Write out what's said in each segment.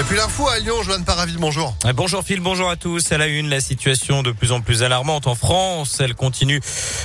Et puis l'info à Lyon, Joanne Paravi, bonjour. Bonjour Phil, bonjour à tous. À la une, la situation de plus en plus alarmante en France. Elle continue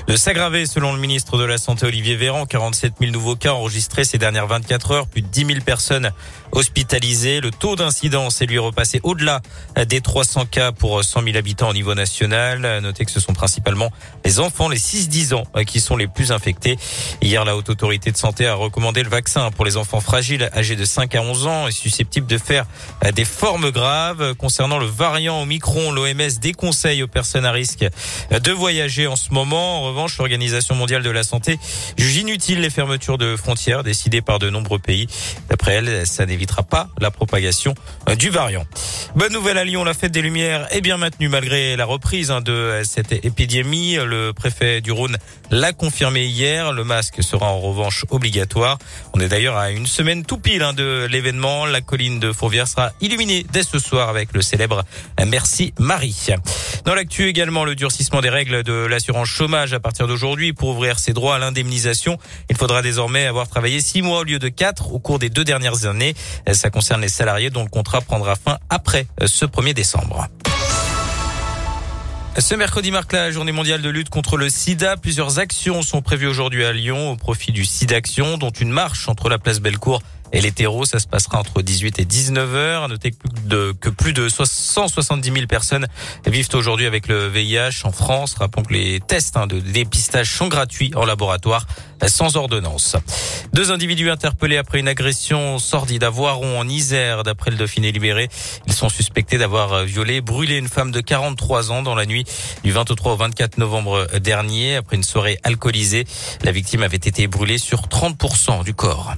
de s'aggraver selon le ministre de la Santé Olivier Véran. 47 000 nouveaux cas enregistrés ces dernières 24 heures, plus de 10 000 personnes hospitalisées. Le taux d'incidence est lui repassé au-delà des 300 cas pour 100 000 habitants au niveau national. Notez que ce sont principalement les enfants, les 6-10 ans, qui sont les plus infectés. Hier, la Haute Autorité de Santé a recommandé le vaccin pour les enfants fragiles âgés de 5 à 11 ans et susceptibles de faire des formes graves. Concernant le variant Omicron, l'OMS déconseille aux personnes à risque de voyager en ce moment. En revanche, l'Organisation mondiale de la santé juge inutile les fermetures de frontières décidées par de nombreux pays. D'après elle, ça n'évitera pas la propagation du variant. Bonne nouvelle à Lyon, la fête des Lumières est bien maintenue malgré la reprise hein, de cette épidémie. Le préfet du Rhône l'a confirmé hier. Le masque sera en revanche obligatoire. On est d'ailleurs à une semaine tout pile hein, de l'événement. La colline de Fourvière sera illuminée dès ce soir avec le célèbre Merci Marie. Dans l'actu également, le durcissement des règles de l'assurance chômage à partir d'aujourd'hui pour ouvrir ses droits à l'indemnisation. Il faudra désormais avoir travaillé six mois au lieu de quatre au cours des deux dernières années. Ça concerne les salariés dont le contrat prendra fin après ce 1er décembre. Ce mercredi marque la journée mondiale de lutte contre le sida. Plusieurs actions sont prévues aujourd'hui à Lyon au profit du SIDAction, dont une marche entre la place Bellecour et terreaux, ça se passera entre 18 et 19 heures. À noter que plus de 170 000 personnes vivent aujourd'hui avec le VIH en France. Rappelons que les tests hein, de dépistage sont gratuits en laboratoire sans ordonnance. Deux individus interpellés après une agression sordide à Voiron en Isère, d'après le Dauphiné libéré. Ils sont suspectés d'avoir violé, brûlé une femme de 43 ans dans la nuit du 23 au 24 novembre dernier. Après une soirée alcoolisée, la victime avait été brûlée sur 30% du corps.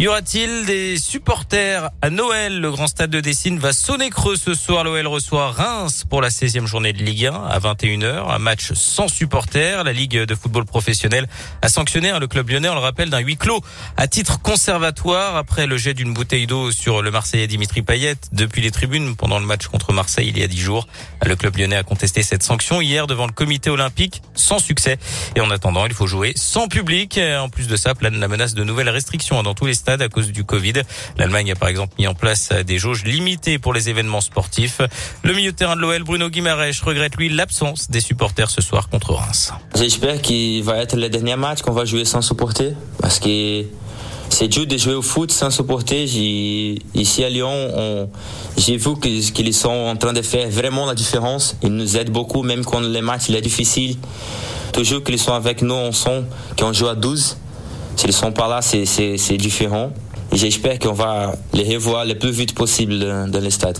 Y aura-t-il des supporters à Noël? Le grand stade de Dessine va sonner creux ce soir. L'OL reçoit Reims pour la 16e journée de Ligue 1 à 21h. Un match sans supporters. La Ligue de football professionnel a sanctionné hein, le club lyonnais, on le rappelle, d'un huis clos à titre conservatoire après le jet d'une bouteille d'eau sur le Marseillais Dimitri Payet depuis les tribunes pendant le match contre Marseille il y a dix jours. Le club lyonnais a contesté cette sanction hier devant le comité olympique sans succès. Et en attendant, il faut jouer sans public. En plus de ça, plane la menace de nouvelles restrictions dans tous les à cause du Covid. L'Allemagne a par exemple mis en place des jauges limitées pour les événements sportifs. Le milieu de terrain de l'OL, Bruno Guimaraes, regrette lui l'absence des supporters ce soir contre Reims. J'espère qu'il va être le dernier match qu'on va jouer sans supporter parce que c'est dur de jouer au foot sans supporter. Ici à Lyon, j'ai vu qu'ils sont en train de faire vraiment la différence. Ils nous aident beaucoup, même quand le match est difficile. Toujours qu'ils sont avec nous ensemble, qu'on joue à 12. S'ils sont pas là, c'est différent. Et j'espère qu'on va les revoir le plus vite possible dans le stade.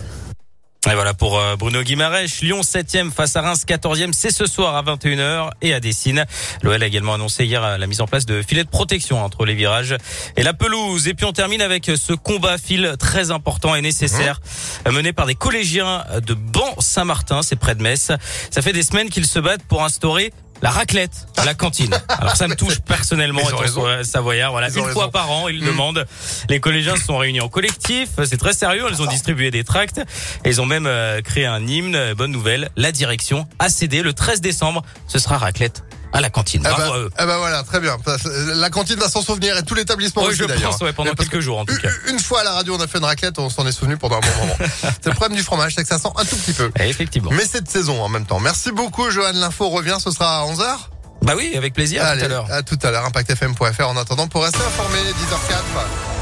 Et voilà pour euh, Bruno Guimarèche. Lyon 7e face à Reims 14e. C'est ce soir à 21h et à Dessine. L'OL a également annoncé hier euh, la mise en place de filets de protection entre les virages et la pelouse. Et puis on termine avec ce combat fil très important et nécessaire mmh. mené par des collégiens de Ban Saint-Martin. C'est près de Metz. Ça fait des semaines qu'ils se battent pour instaurer la raclette à la cantine. Alors ça me touche personnellement étant savoyard. Voilà, une fois par an, ils mmh. demandent. Les collégiens se sont réunis en collectif. C'est très sérieux. Ils ont distribué des tracts. Et ils ont même euh, créé un hymne. Bonne nouvelle. La direction a cédé le 13 décembre. Ce sera raclette à la cantine. Eh ben, eh ben, voilà, très bien. La cantine va s'en souvenir et tout l'établissement oui, aussi d'ailleurs. Ouais, pendant quelques jours en tout cas. Une fois à la radio, on a fait une raclette, on s'en est souvenu pendant un bon moment. c'est le problème du fromage, c'est que ça sent un tout petit peu. Et effectivement. Mais cette saison en même temps. Merci beaucoup, Johan. L'info revient, ce sera à 11h. Bah oui, avec plaisir. à tout à l'heure. À tout à l'heure, impactfm.fr. En attendant, pour rester informé, 10h04.